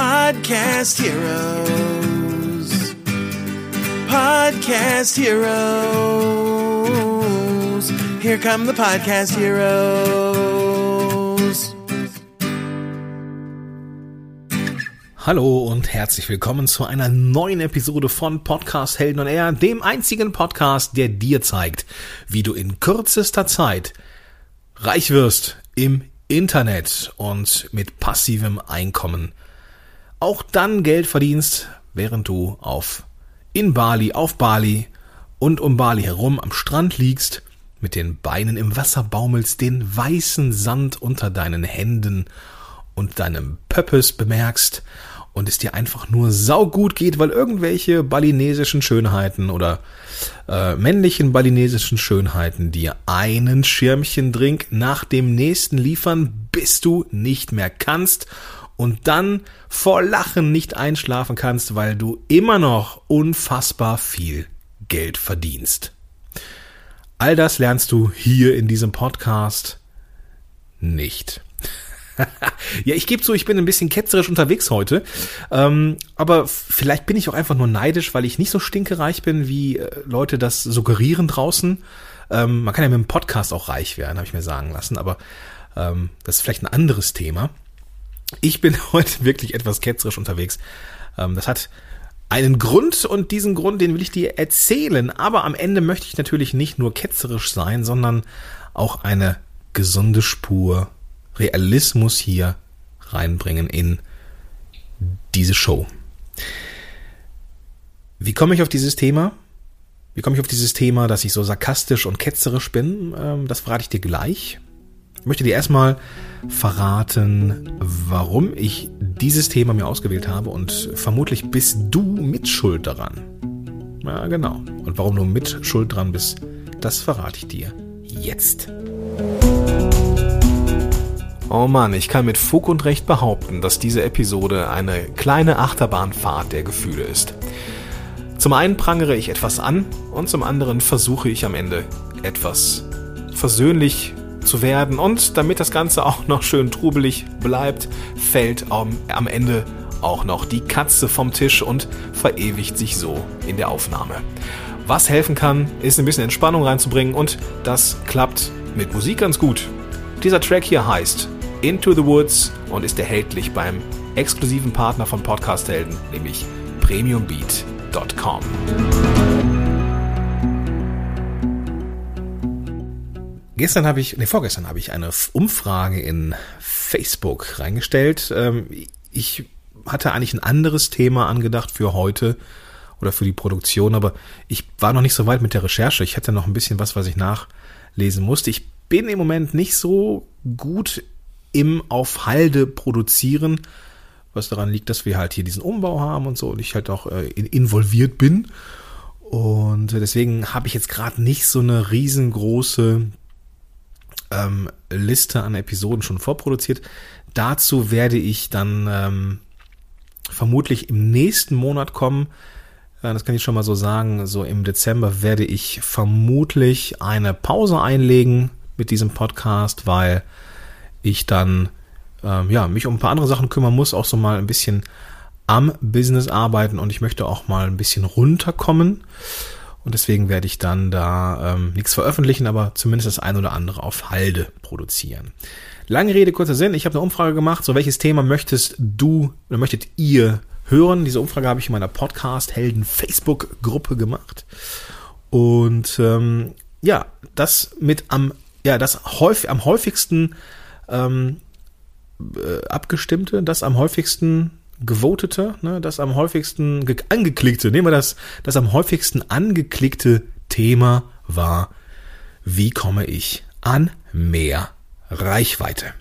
Podcast Heroes. Podcast Heroes. Here come the Podcast Heroes. Hallo und herzlich willkommen zu einer neuen Episode von Podcast Helden und Er, dem einzigen Podcast, der dir zeigt, wie du in kürzester Zeit reich wirst im Internet und mit passivem Einkommen. Auch dann Geld verdienst, während du auf in Bali, auf Bali und um Bali herum am Strand liegst, mit den Beinen im Wasser baumelst, den weißen Sand unter deinen Händen und deinem Pöppes bemerkst und es dir einfach nur saugut geht, weil irgendwelche balinesischen Schönheiten oder äh, männlichen balinesischen Schönheiten dir einen Schirmchendrink nach dem nächsten liefern, bis du nicht mehr kannst und dann vor Lachen nicht einschlafen kannst, weil du immer noch unfassbar viel Geld verdienst. All das lernst du hier in diesem Podcast nicht. ja, ich gebe zu, ich bin ein bisschen ketzerisch unterwegs heute. Ähm, aber vielleicht bin ich auch einfach nur neidisch, weil ich nicht so stinkereich bin, wie äh, Leute das suggerieren draußen. Ähm, man kann ja mit dem Podcast auch reich werden, habe ich mir sagen lassen. Aber ähm, das ist vielleicht ein anderes Thema. Ich bin heute wirklich etwas ketzerisch unterwegs. Ähm, das hat einen Grund und diesen Grund, den will ich dir erzählen. Aber am Ende möchte ich natürlich nicht nur ketzerisch sein, sondern auch eine gesunde Spur Realismus hier reinbringen in diese Show. Wie komme ich auf dieses Thema? Wie komme ich auf dieses Thema, dass ich so sarkastisch und ketzerisch bin? Ähm, das verrate ich dir gleich. Ich möchte dir erstmal verraten, warum ich dieses Thema mir ausgewählt habe und vermutlich bist du mitschuld daran. Ja, genau. Und warum du mitschuld dran bist, das verrate ich dir jetzt. Oh Mann, ich kann mit Fug und Recht behaupten, dass diese Episode eine kleine Achterbahnfahrt der Gefühle ist. Zum einen prangere ich etwas an und zum anderen versuche ich am Ende etwas versöhnlich zu werden und damit das Ganze auch noch schön trubelig bleibt, fällt am Ende auch noch die Katze vom Tisch und verewigt sich so in der Aufnahme. Was helfen kann, ist ein bisschen Entspannung reinzubringen und das klappt mit Musik ganz gut. Dieser Track hier heißt Into the Woods und ist erhältlich beim exklusiven Partner von Podcast Helden, nämlich premiumbeat.com. Gestern habe ich, nee, vorgestern habe ich eine Umfrage in Facebook reingestellt. Ähm, ich hatte eigentlich ein anderes Thema angedacht für heute oder für die Produktion, aber ich war noch nicht so weit mit der Recherche. Ich hätte noch ein bisschen was, was ich nachlesen musste. Ich bin im Moment nicht so gut im auf Halde produzieren, was daran liegt, dass wir halt hier diesen Umbau haben und so und ich halt auch äh, involviert bin. Und deswegen habe ich jetzt gerade nicht so eine riesengroße ähm, Liste an Episoden schon vorproduziert. Dazu werde ich dann ähm, vermutlich im nächsten Monat kommen. Äh, das kann ich schon mal so sagen. So im Dezember werde ich vermutlich eine Pause einlegen mit diesem Podcast, weil ich dann ähm, ja, mich um ein paar andere Sachen kümmern muss, auch so mal ein bisschen am Business arbeiten und ich möchte auch mal ein bisschen runterkommen. Und deswegen werde ich dann da ähm, nichts veröffentlichen, aber zumindest das ein oder andere auf Halde produzieren. Lange Rede, kurzer Sinn. Ich habe eine Umfrage gemacht. So, welches Thema möchtest du oder möchtet ihr hören? Diese Umfrage habe ich in meiner Podcast-Helden Facebook-Gruppe gemacht. Und ähm, ja, das mit am, ja, das häufig, am häufigsten ähm, äh, abgestimmte, das am häufigsten gewotete, ne, das am häufigsten angeklickte, nehmen wir das, das am häufigsten angeklickte Thema war, wie komme ich an mehr Reichweite?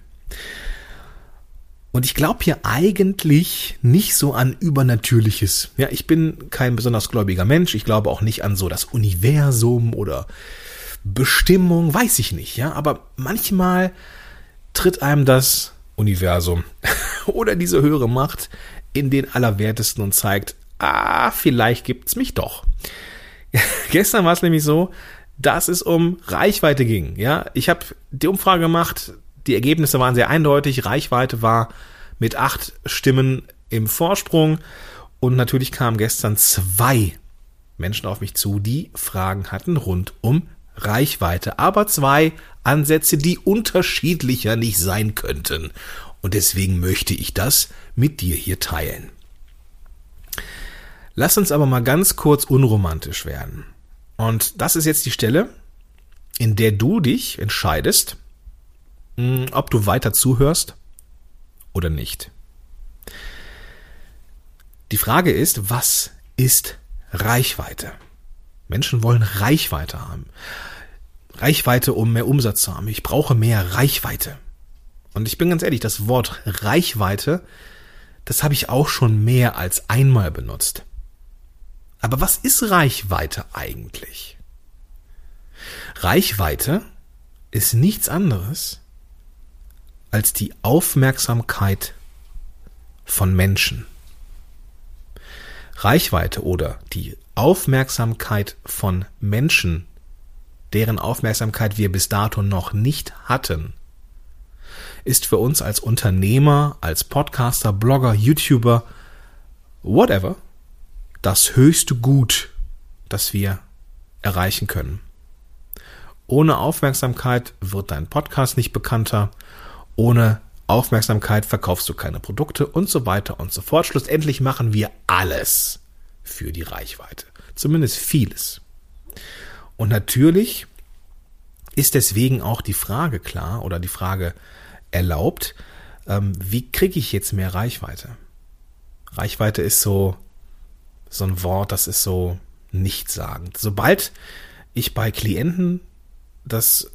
Und ich glaube hier eigentlich nicht so an Übernatürliches. Ja, ich bin kein besonders gläubiger Mensch. Ich glaube auch nicht an so das Universum oder Bestimmung, weiß ich nicht. Ja, aber manchmal tritt einem das Universum oder diese höhere Macht in den Allerwertesten und zeigt, ah, vielleicht gibt's mich doch. Gestern war es nämlich so, dass es um Reichweite ging. Ja, ich habe die Umfrage gemacht, die Ergebnisse waren sehr eindeutig. Reichweite war mit acht Stimmen im Vorsprung. Und natürlich kamen gestern zwei Menschen auf mich zu, die Fragen hatten rund um Reichweite. Aber zwei Ansätze, die unterschiedlicher nicht sein könnten. Und deswegen möchte ich das mit dir hier teilen. Lass uns aber mal ganz kurz unromantisch werden. Und das ist jetzt die Stelle, in der du dich entscheidest, hm, ob du weiter zuhörst oder nicht. Die Frage ist, was ist Reichweite? Menschen wollen Reichweite haben. Reichweite, um mehr Umsatz zu haben. Ich brauche mehr Reichweite. Und ich bin ganz ehrlich, das Wort Reichweite, das habe ich auch schon mehr als einmal benutzt. Aber was ist Reichweite eigentlich? Reichweite ist nichts anderes als die Aufmerksamkeit von Menschen. Reichweite oder die Aufmerksamkeit von Menschen, deren Aufmerksamkeit wir bis dato noch nicht hatten, ist für uns als Unternehmer, als Podcaster, Blogger, YouTuber, whatever, das höchste Gut, das wir erreichen können. Ohne Aufmerksamkeit wird dein Podcast nicht bekannter, ohne Aufmerksamkeit verkaufst du keine Produkte und so weiter und so fort. Schlussendlich machen wir alles für die Reichweite. Zumindest vieles. Und natürlich ist deswegen auch die Frage klar oder die Frage erlaubt, ähm, wie kriege ich jetzt mehr Reichweite? Reichweite ist so, so ein Wort, das ist so nichtssagend. Sobald ich bei Klienten das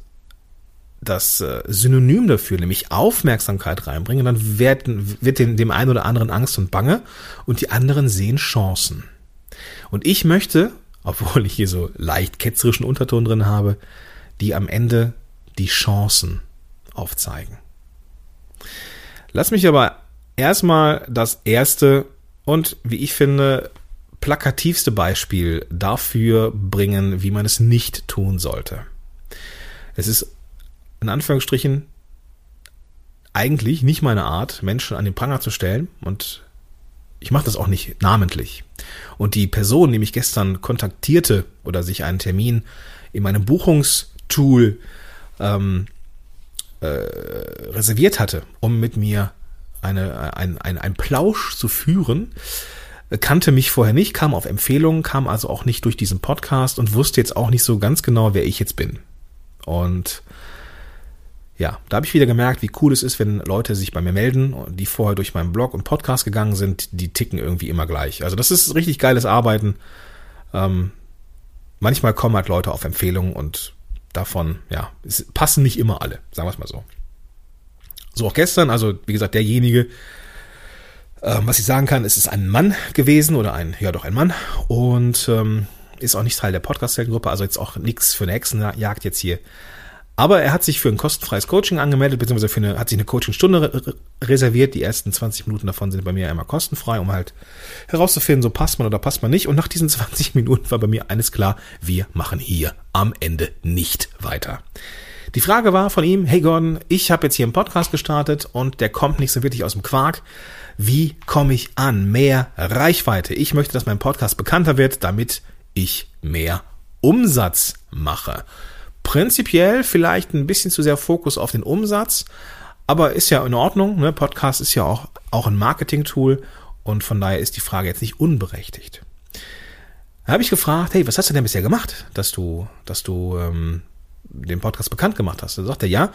das äh, Synonym dafür, nämlich Aufmerksamkeit reinbringe, dann werden, wird dem, dem einen oder anderen Angst und Bange und die anderen sehen Chancen. Und ich möchte, obwohl ich hier so leicht ketzerischen Unterton drin habe, die am Ende die Chancen aufzeigen. Lass mich aber erstmal das erste und, wie ich finde, plakativste Beispiel dafür bringen, wie man es nicht tun sollte. Es ist in Anführungsstrichen eigentlich nicht meine Art, Menschen an den Pranger zu stellen und ich mache das auch nicht namentlich. Und die Person, die mich gestern kontaktierte oder sich einen Termin in meinem Buchungstool ähm, äh, reserviert hatte, um mit mir eine, ein, ein, ein Plausch zu führen, kannte mich vorher nicht, kam auf Empfehlungen, kam also auch nicht durch diesen Podcast und wusste jetzt auch nicht so ganz genau, wer ich jetzt bin. Und ja, da habe ich wieder gemerkt, wie cool es ist, wenn Leute sich bei mir melden, die vorher durch meinen Blog und Podcast gegangen sind, die ticken irgendwie immer gleich. Also das ist richtig geiles Arbeiten. Ähm, manchmal kommen halt Leute auf Empfehlungen und davon, ja, es passen nicht immer alle, sagen wir es mal so. So auch gestern, also wie gesagt, derjenige, ähm, was ich sagen kann, ist es ein Mann gewesen oder ein, ja doch ein Mann und ähm, ist auch nicht Teil der Podcast-Gruppe, also jetzt auch nichts für eine Hexenjagd jetzt hier aber er hat sich für ein kostenfreies Coaching angemeldet, beziehungsweise für eine, hat sich eine Coachingstunde reserviert. Die ersten 20 Minuten davon sind bei mir immer kostenfrei, um halt herauszufinden, so passt man oder passt man nicht. Und nach diesen 20 Minuten war bei mir eines klar, wir machen hier am Ende nicht weiter. Die Frage war von ihm, hey Gordon, ich habe jetzt hier einen Podcast gestartet und der kommt nicht so wirklich aus dem Quark. Wie komme ich an mehr Reichweite? Ich möchte, dass mein Podcast bekannter wird, damit ich mehr Umsatz mache. Prinzipiell vielleicht ein bisschen zu sehr Fokus auf den Umsatz, aber ist ja in Ordnung. Ne? Podcast ist ja auch, auch ein Marketing-Tool und von daher ist die Frage jetzt nicht unberechtigt. Da habe ich gefragt, hey, was hast du denn bisher gemacht, dass du, dass du ähm, den Podcast bekannt gemacht hast? Da sagt er, ja,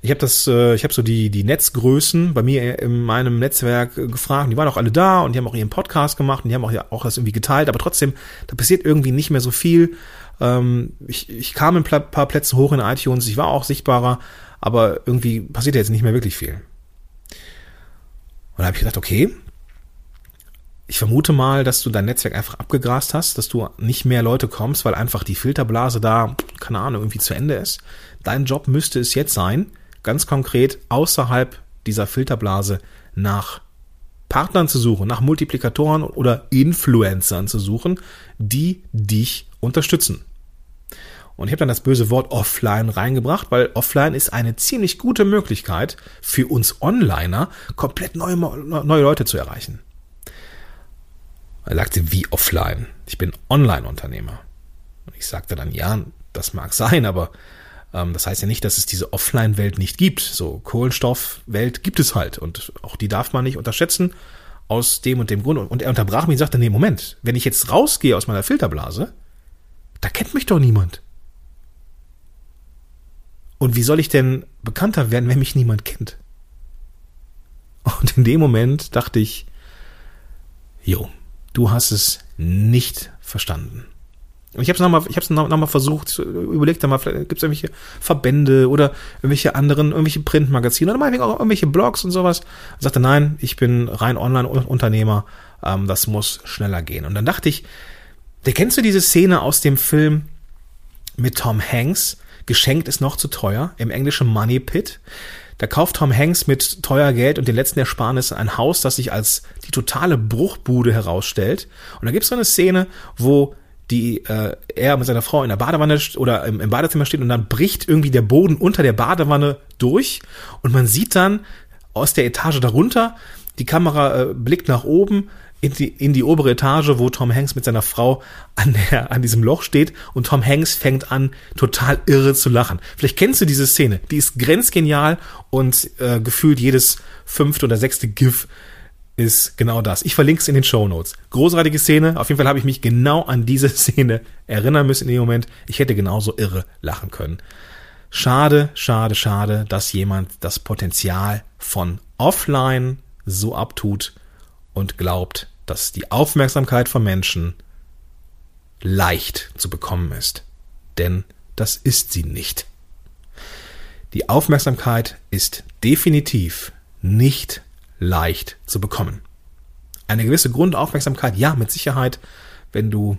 ich habe das, äh, ich habe so die die Netzgrößen bei mir in meinem Netzwerk gefragt, die waren auch alle da und die haben auch ihren Podcast gemacht und die haben auch ja auch das irgendwie geteilt, aber trotzdem, da passiert irgendwie nicht mehr so viel. Ähm, ich, ich kam ein paar Plätze hoch in iTunes, ich war auch sichtbarer, aber irgendwie passiert jetzt nicht mehr wirklich viel. Und da habe ich gedacht, okay, ich vermute mal, dass du dein Netzwerk einfach abgegrast hast, dass du nicht mehr Leute kommst, weil einfach die Filterblase da, keine Ahnung, irgendwie zu Ende ist. Dein Job müsste es jetzt sein, ganz konkret außerhalb dieser Filterblase nach Partnern zu suchen, nach Multiplikatoren oder Influencern zu suchen, die dich unterstützen. Und ich habe dann das böse Wort offline reingebracht, weil offline ist eine ziemlich gute Möglichkeit für uns Onliner, komplett neue, neue Leute zu erreichen. Er sagte, wie offline? Ich bin Online-Unternehmer. Und ich sagte dann, ja, das mag sein, aber ähm, das heißt ja nicht, dass es diese Offline-Welt nicht gibt. So Kohlenstoff-Welt gibt es halt und auch die darf man nicht unterschätzen aus dem und dem Grund. Und er unterbrach mich und sagte, nee, Moment, wenn ich jetzt rausgehe aus meiner Filterblase, da kennt mich doch niemand. Und wie soll ich denn bekannter werden, wenn mich niemand kennt? Und in dem Moment dachte ich, jo, du hast es nicht verstanden. Und ich habe es nochmal, ich habe es nochmal versucht, überlegt mal, vielleicht gibt es irgendwelche Verbände oder irgendwelche anderen, irgendwelche Printmagazine oder meinetwegen auch irgendwelche Blogs und sowas. Ich sagte, nein, ich bin rein Online-Unternehmer, ähm, das muss schneller gehen. Und dann dachte ich, der kennst du diese Szene aus dem Film mit Tom Hanks? Geschenkt ist noch zu teuer, im englischen Money Pit. Da kauft Tom Hanks mit teuer Geld und den letzten Ersparnissen ein Haus, das sich als die totale Bruchbude herausstellt. Und da gibt es so eine Szene, wo die äh, er mit seiner Frau in der Badewanne oder im, im Badezimmer steht und dann bricht irgendwie der Boden unter der Badewanne durch und man sieht dann aus der Etage darunter, die Kamera äh, blickt nach oben in die, in die obere Etage, wo Tom Hanks mit seiner Frau an, der, an diesem Loch steht und Tom Hanks fängt an, total irre zu lachen. Vielleicht kennst du diese Szene, die ist grenzgenial und äh, gefühlt jedes fünfte oder sechste GIF ist genau das. Ich verlinke es in den Show Notes. Großartige Szene. Auf jeden Fall habe ich mich genau an diese Szene erinnern müssen in dem Moment. Ich hätte genauso irre lachen können. Schade, schade, schade, dass jemand das Potenzial von offline so abtut und glaubt, dass die Aufmerksamkeit von Menschen leicht zu bekommen ist. Denn das ist sie nicht. Die Aufmerksamkeit ist definitiv nicht leicht zu bekommen. Eine gewisse Grundaufmerksamkeit, ja, mit Sicherheit, wenn du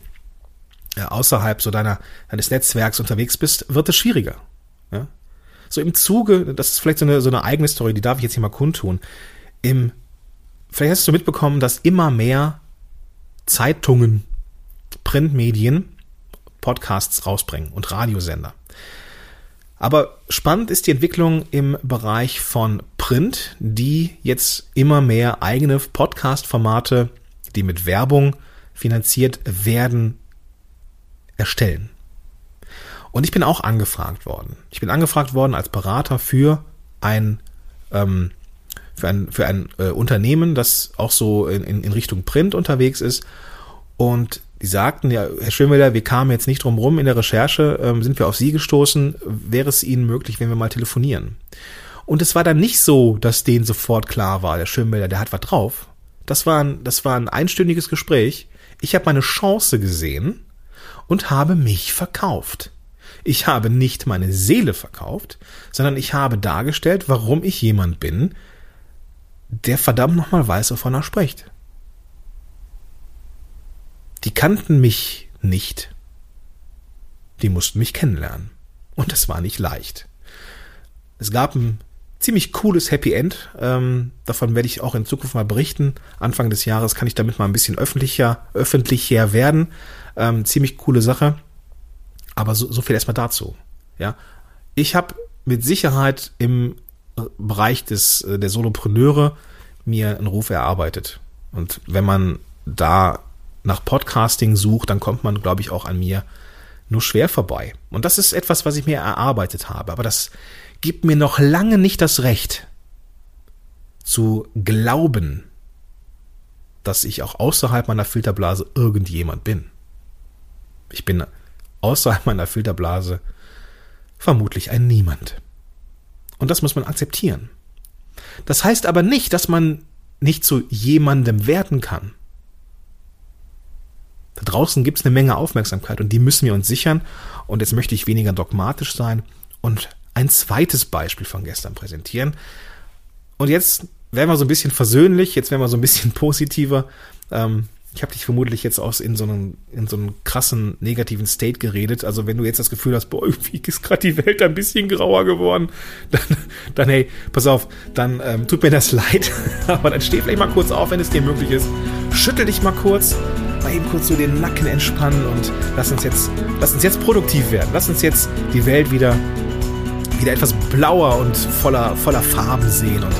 äh, außerhalb so deiner, deines Netzwerks unterwegs bist, wird es schwieriger. Ja? So im Zuge, das ist vielleicht so eine, so eine eigene Story, die darf ich jetzt hier mal kundtun. Im, vielleicht hast du mitbekommen, dass immer mehr Zeitungen, Printmedien Podcasts rausbringen und Radiosender. Aber spannend ist die Entwicklung im Bereich von Print, die jetzt immer mehr eigene Podcast-Formate, die mit Werbung finanziert werden, erstellen. Und ich bin auch angefragt worden. Ich bin angefragt worden als Berater für ein ähm, für ein, für ein äh, Unternehmen, das auch so in, in Richtung Print unterwegs ist. Und die sagten, ja, Herr Schönwelder, wir kamen jetzt nicht drum rum in der Recherche, ähm, sind wir auf Sie gestoßen, wäre es Ihnen möglich, wenn wir mal telefonieren? Und es war dann nicht so, dass denen sofort klar war, der Schönwelder, der hat was drauf. Das war ein, das war ein einstündiges Gespräch. Ich habe meine Chance gesehen und habe mich verkauft. Ich habe nicht meine Seele verkauft, sondern ich habe dargestellt, warum ich jemand bin, der verdammt nochmal weiß, wovon er spricht die kannten mich nicht. Die mussten mich kennenlernen. Und das war nicht leicht. Es gab ein ziemlich cooles Happy End. Ähm, davon werde ich auch in Zukunft mal berichten. Anfang des Jahres kann ich damit mal ein bisschen öffentlicher, öffentlicher werden. Ähm, ziemlich coole Sache. Aber so, so viel erstmal dazu. Ja, ich habe mit Sicherheit im Bereich des äh, der Solopreneure mir einen Ruf erarbeitet. Und wenn man da nach Podcasting sucht, dann kommt man, glaube ich, auch an mir nur schwer vorbei. Und das ist etwas, was ich mir erarbeitet habe. Aber das gibt mir noch lange nicht das Recht zu glauben, dass ich auch außerhalb meiner Filterblase irgendjemand bin. Ich bin außerhalb meiner Filterblase vermutlich ein Niemand. Und das muss man akzeptieren. Das heißt aber nicht, dass man nicht zu jemandem werden kann. Da draußen gibt es eine Menge Aufmerksamkeit und die müssen wir uns sichern. Und jetzt möchte ich weniger dogmatisch sein und ein zweites Beispiel von gestern präsentieren. Und jetzt werden wir so ein bisschen versöhnlich, jetzt werden wir so ein bisschen positiver. Ähm, ich habe dich vermutlich jetzt aus in so einem in so einem krassen negativen State geredet. Also wenn du jetzt das Gefühl hast, boah, irgendwie ist gerade die Welt ein bisschen grauer geworden, dann, dann hey, pass auf, dann ähm, tut mir das leid. Aber dann steh vielleicht mal kurz auf, wenn es dir möglich ist. Schüttel dich mal kurz, mal eben kurz so den Nacken entspannen und lass uns jetzt, lass uns jetzt produktiv werden. Lass uns jetzt die Welt wieder, wieder etwas blauer und voller, voller Farben sehen und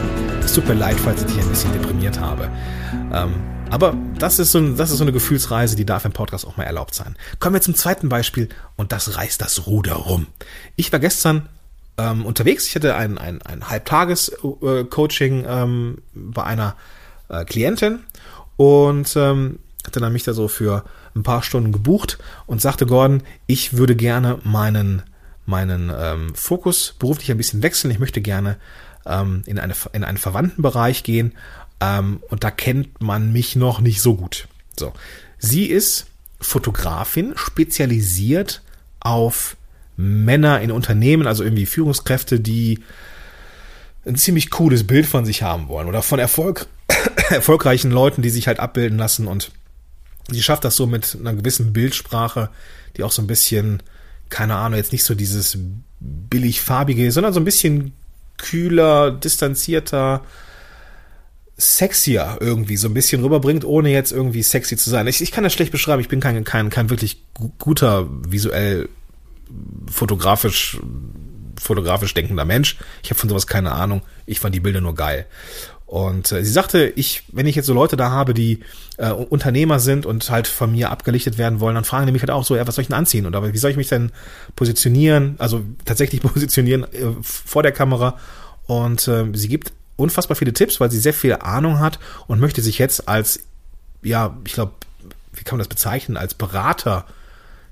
Es tut mir leid, falls ich dich ein bisschen deprimiert habe. Ähm, aber das ist, so ein, das ist so eine Gefühlsreise, die darf im Podcast auch mal erlaubt sein. Kommen wir zum zweiten Beispiel und das reißt das Ruder rum. Ich war gestern ähm, unterwegs. Ich hatte ein, ein, ein Halbtages-Coaching ähm, bei einer äh, Klientin und ähm, hatte dann mich da so für ein paar Stunden gebucht und sagte Gordon, ich würde gerne meinen meinen ähm, Fokus beruflich ein bisschen wechseln. Ich möchte gerne ähm, in, eine, in einen verwandten Bereich gehen ähm, und da kennt man mich noch nicht so gut. So, sie ist Fotografin, spezialisiert auf Männer in Unternehmen, also irgendwie Führungskräfte, die ein ziemlich cooles Bild von sich haben wollen oder von Erfolg, erfolgreichen Leuten, die sich halt abbilden lassen und sie schafft das so mit einer gewissen Bildsprache, die auch so ein bisschen, keine Ahnung, jetzt nicht so dieses billig farbige, sondern so ein bisschen kühler, distanzierter, sexier irgendwie so ein bisschen rüberbringt, ohne jetzt irgendwie sexy zu sein. Ich, ich kann das schlecht beschreiben. Ich bin kein, kein, kein wirklich guter visuell fotografisch fotografisch denkender Mensch. Ich habe von sowas keine Ahnung. Ich fand die Bilder nur geil. Und äh, sie sagte, ich, wenn ich jetzt so Leute da habe, die äh, Unternehmer sind und halt von mir abgelichtet werden wollen, dann fragen die mich halt auch so, ja, was soll ich denn anziehen? Und aber wie soll ich mich denn positionieren? Also tatsächlich positionieren äh, vor der Kamera. Und äh, sie gibt unfassbar viele Tipps, weil sie sehr viel Ahnung hat und möchte sich jetzt als, ja, ich glaube, wie kann man das bezeichnen, als Berater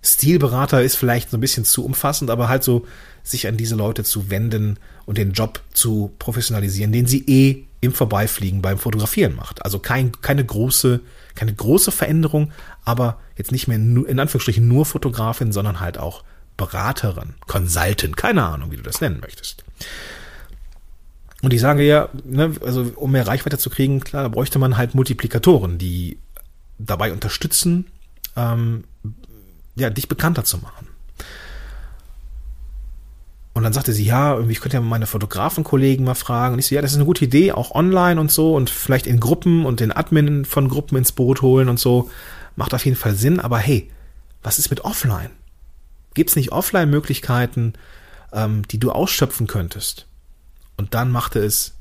Stilberater ist vielleicht so ein bisschen zu umfassend, aber halt so sich an diese Leute zu wenden und den Job zu professionalisieren, den sie eh im Vorbeifliegen beim Fotografieren macht. Also kein, keine große, keine große Veränderung, aber jetzt nicht mehr nur, in Anführungsstrichen nur Fotografin, sondern halt auch Beraterin, Consultant, keine Ahnung, wie du das nennen möchtest. Und ich sage ja, ne, also um mehr Reichweite zu kriegen, klar, da bräuchte man halt Multiplikatoren, die dabei unterstützen, ähm, ja, dich bekannter zu machen. Und dann sagte sie, ja, ich könnte ja meine Fotografenkollegen mal fragen. Und ich so, ja, das ist eine gute Idee, auch online und so und vielleicht in Gruppen und den Admin von Gruppen ins Boot holen und so. Macht auf jeden Fall Sinn, aber hey, was ist mit offline? Gibt es nicht Offline-Möglichkeiten, ähm, die du ausschöpfen könntest? Und dann machte es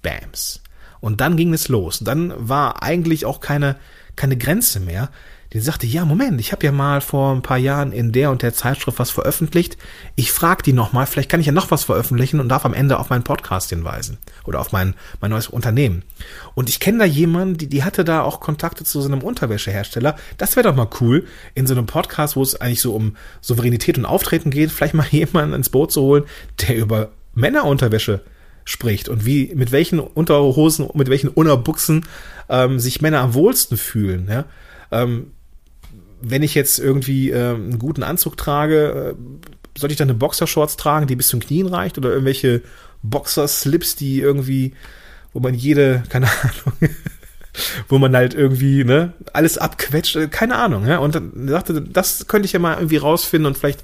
Bams. Und dann ging es los. Und dann war eigentlich auch keine, keine Grenze mehr die sagte, ja, Moment, ich habe ja mal vor ein paar Jahren in der und der Zeitschrift was veröffentlicht. Ich frage die nochmal, vielleicht kann ich ja noch was veröffentlichen und darf am Ende auf meinen Podcast hinweisen oder auf mein, mein neues Unternehmen. Und ich kenne da jemanden, die, die hatte da auch Kontakte zu so einem Unterwäschehersteller. Das wäre doch mal cool, in so einem Podcast, wo es eigentlich so um Souveränität und Auftreten geht, vielleicht mal jemanden ins Boot zu holen, der über Männerunterwäsche spricht und wie mit welchen Unterhosen, mit welchen Unterbuchsen ähm, sich Männer am wohlsten fühlen. Ja? Ähm, wenn ich jetzt irgendwie äh, einen guten Anzug trage, äh, sollte ich dann eine Boxershorts tragen, die bis zum Knien reicht oder irgendwelche Boxerslips, die irgendwie, wo man jede, keine Ahnung, wo man halt irgendwie, ne, alles abquetscht, äh, keine Ahnung, ja. Und dann sagte, das könnte ich ja mal irgendwie rausfinden und vielleicht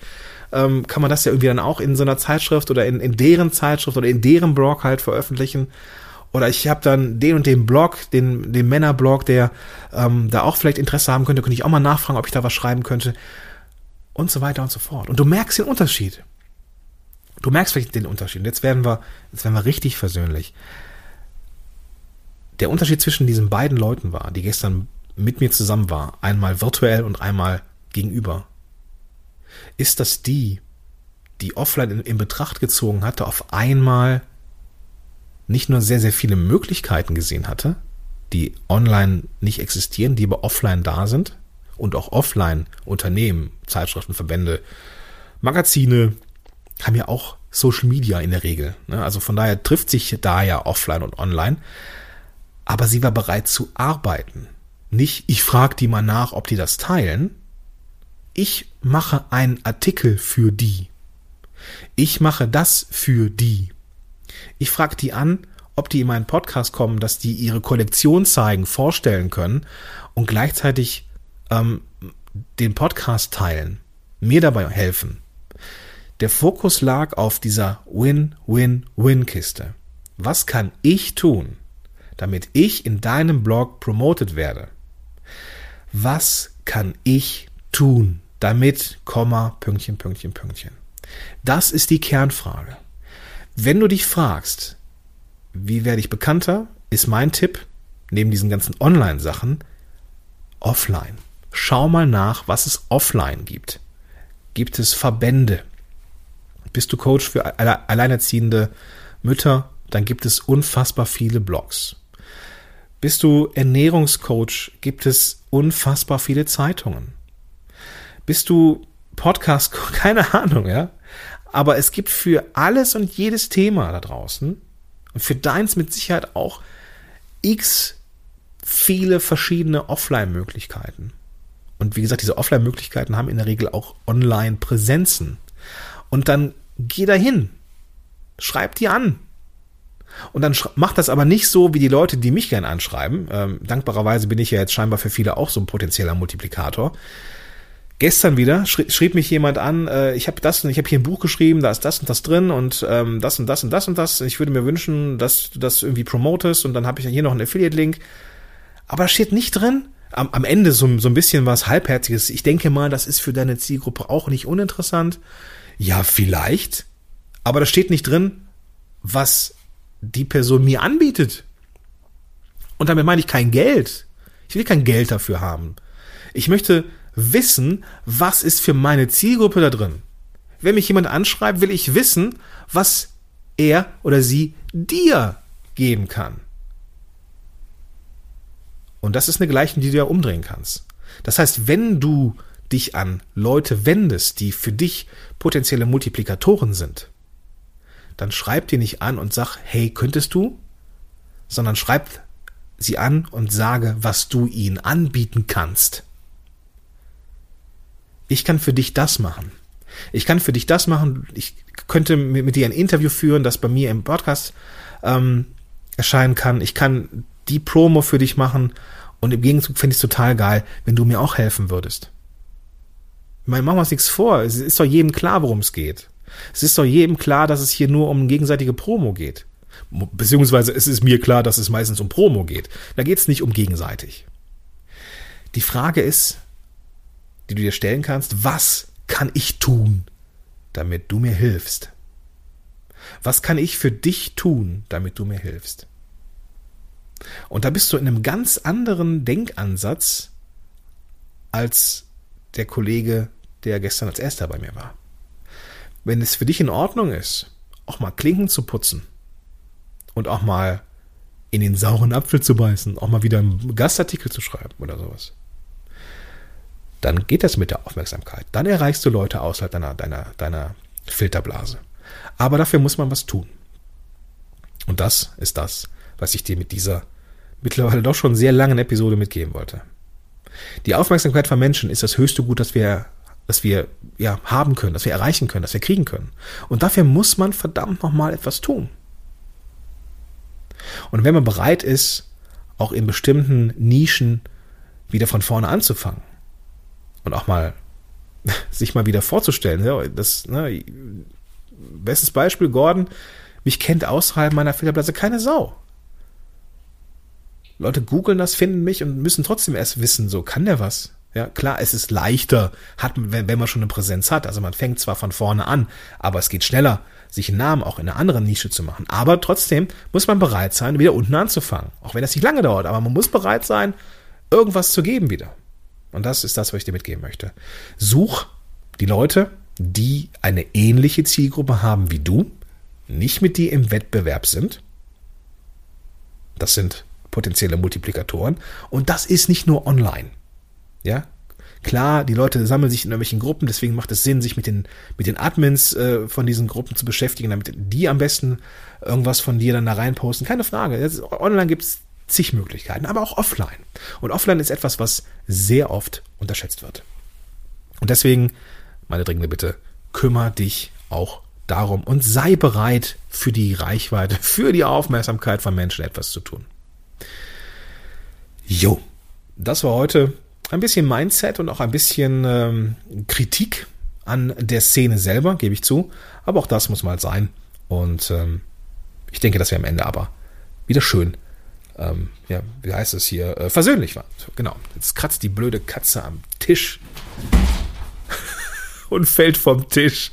ähm, kann man das ja irgendwie dann auch in so einer Zeitschrift oder in, in deren Zeitschrift oder in deren Blog halt veröffentlichen. Oder ich habe dann den und den Blog, den, den Männerblog, der ähm, da auch vielleicht Interesse haben könnte, könnte ich auch mal nachfragen, ob ich da was schreiben könnte. Und so weiter und so fort. Und du merkst den Unterschied. Du merkst vielleicht den Unterschied. Und jetzt werden wir, jetzt werden wir richtig versöhnlich. Der Unterschied zwischen diesen beiden Leuten war, die gestern mit mir zusammen war, einmal virtuell und einmal gegenüber, ist, dass die, die offline in, in Betracht gezogen hatte, auf einmal nicht nur sehr, sehr viele Möglichkeiten gesehen hatte, die online nicht existieren, die aber offline da sind und auch offline Unternehmen, Zeitschriften, Verbände, Magazine haben ja auch Social Media in der Regel. Ne? Also von daher trifft sich da ja offline und online. Aber sie war bereit zu arbeiten. Nicht, ich frage die mal nach, ob die das teilen. Ich mache einen Artikel für die. Ich mache das für die. Ich frage die an, ob die in meinen Podcast kommen, dass die ihre Kollektion zeigen, vorstellen können und gleichzeitig ähm, den Podcast teilen, mir dabei helfen. Der Fokus lag auf dieser Win-Win-Win-Kiste. Was kann ich tun, damit ich in deinem Blog promoted werde? Was kann ich tun, damit, Komma, Pünktchen, Pünktchen, Pünktchen? Das ist die Kernfrage. Wenn du dich fragst, wie werde ich bekannter, ist mein Tipp, neben diesen ganzen Online-Sachen, offline. Schau mal nach, was es offline gibt. Gibt es Verbände? Bist du Coach für alleinerziehende Mütter? Dann gibt es unfassbar viele Blogs. Bist du Ernährungscoach? Gibt es unfassbar viele Zeitungen. Bist du Podcast? Keine Ahnung, ja. Aber es gibt für alles und jedes Thema da draußen und für deins mit Sicherheit auch x viele verschiedene Offline-Möglichkeiten. Und wie gesagt, diese Offline-Möglichkeiten haben in der Regel auch Online-Präsenzen. Und dann geh dahin. Schreib die an. Und dann mach das aber nicht so wie die Leute, die mich gern anschreiben. Ähm, dankbarerweise bin ich ja jetzt scheinbar für viele auch so ein potenzieller Multiplikator. Gestern wieder schrieb, schrieb mich jemand an, äh, ich habe das und ich habe hier ein Buch geschrieben, da ist das und das drin und ähm, das und das und das und das. Ich würde mir wünschen, dass du das irgendwie promotest und dann habe ich hier noch einen Affiliate-Link. Aber da steht nicht drin, am, am Ende so, so ein bisschen was Halbherziges. Ich denke mal, das ist für deine Zielgruppe auch nicht uninteressant. Ja, vielleicht. Aber da steht nicht drin, was die Person mir anbietet. Und damit meine ich kein Geld. Ich will kein Geld dafür haben. Ich möchte wissen, was ist für meine Zielgruppe da drin. Wenn mich jemand anschreibt, will ich wissen, was er oder sie dir geben kann. Und das ist eine Gleichung, die du ja umdrehen kannst. Das heißt, wenn du dich an Leute wendest, die für dich potenzielle Multiplikatoren sind, dann schreib die nicht an und sag, hey, könntest du? Sondern schreib sie an und sage, was du ihnen anbieten kannst. Ich kann für dich das machen. Ich kann für dich das machen. Ich könnte mit, mit dir ein Interview führen, das bei mir im Podcast ähm, erscheinen kann. Ich kann die Promo für dich machen und im Gegenzug finde ich es total geil, wenn du mir auch helfen würdest. Ich meine, machen wir uns nichts vor. Es ist doch jedem klar, worum es geht. Es ist doch jedem klar, dass es hier nur um gegenseitige Promo geht. Beziehungsweise es ist mir klar, dass es meistens um Promo geht. Da geht es nicht um gegenseitig. Die Frage ist, die du dir stellen kannst, was kann ich tun, damit du mir hilfst? Was kann ich für dich tun, damit du mir hilfst? Und da bist du in einem ganz anderen Denkansatz als der Kollege, der gestern als erster bei mir war. Wenn es für dich in Ordnung ist, auch mal Klinken zu putzen und auch mal in den sauren Apfel zu beißen, auch mal wieder einen Gastartikel zu schreiben oder sowas, dann geht das mit der Aufmerksamkeit. Dann erreichst du Leute außerhalb deiner, deiner, deiner Filterblase. Aber dafür muss man was tun. Und das ist das, was ich dir mit dieser mittlerweile doch schon sehr langen Episode mitgeben wollte. Die Aufmerksamkeit von Menschen ist das höchste Gut, das wir, das wir ja, haben können, das wir erreichen können, das wir kriegen können. Und dafür muss man verdammt nochmal etwas tun. Und wenn man bereit ist, auch in bestimmten Nischen wieder von vorne anzufangen, und auch mal sich mal wieder vorzustellen. Das, ne, bestes Beispiel, Gordon, mich kennt außerhalb meiner Filterblase keine Sau. Leute googeln das, finden mich und müssen trotzdem erst wissen, so kann der was. Ja, klar, es ist leichter, hat, wenn, wenn man schon eine Präsenz hat. Also man fängt zwar von vorne an, aber es geht schneller, sich einen Namen auch in einer anderen Nische zu machen. Aber trotzdem muss man bereit sein, wieder unten anzufangen. Auch wenn das nicht lange dauert, aber man muss bereit sein, irgendwas zu geben wieder. Und das ist das, was ich dir mitgeben möchte. Such die Leute, die eine ähnliche Zielgruppe haben wie du, nicht mit dir im Wettbewerb sind. Das sind potenzielle Multiplikatoren. Und das ist nicht nur online. Ja, Klar, die Leute sammeln sich in irgendwelchen Gruppen, deswegen macht es Sinn, sich mit den, mit den Admins äh, von diesen Gruppen zu beschäftigen, damit die am besten irgendwas von dir dann da reinposten. Keine Frage. Online gibt's zig Möglichkeiten, aber auch offline. Und offline ist etwas, was sehr oft unterschätzt wird. Und deswegen, meine dringende Bitte, kümmere dich auch darum und sei bereit, für die Reichweite, für die Aufmerksamkeit von Menschen etwas zu tun. Jo, das war heute ein bisschen Mindset und auch ein bisschen ähm, Kritik an der Szene selber, gebe ich zu. Aber auch das muss mal sein. Und ähm, ich denke, dass wir am Ende aber wieder schön ähm, ja, wie heißt es hier, äh, versöhnlich war. Genau. Jetzt kratzt die blöde Katze am Tisch und fällt vom Tisch.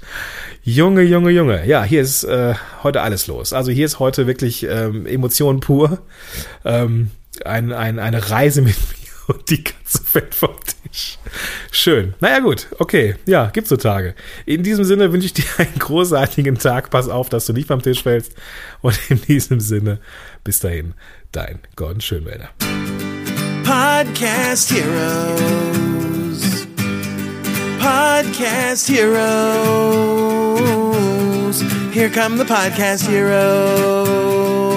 Junge, Junge, Junge. Ja, hier ist äh, heute alles los. Also hier ist heute wirklich ähm, Emotion pur. Ähm, ein, ein, eine Reise mit mir und die Katze fällt vom Tisch. Schön. Naja gut, okay. Ja, gibt's so Tage. In diesem Sinne wünsche ich dir einen großartigen Tag. Pass auf, dass du nicht vom Tisch fällst. Und in diesem Sinne, bis dahin, dein Gordon Schönwälder. Podcast Heroes. Podcast Heroes. Here come the Podcast Heroes.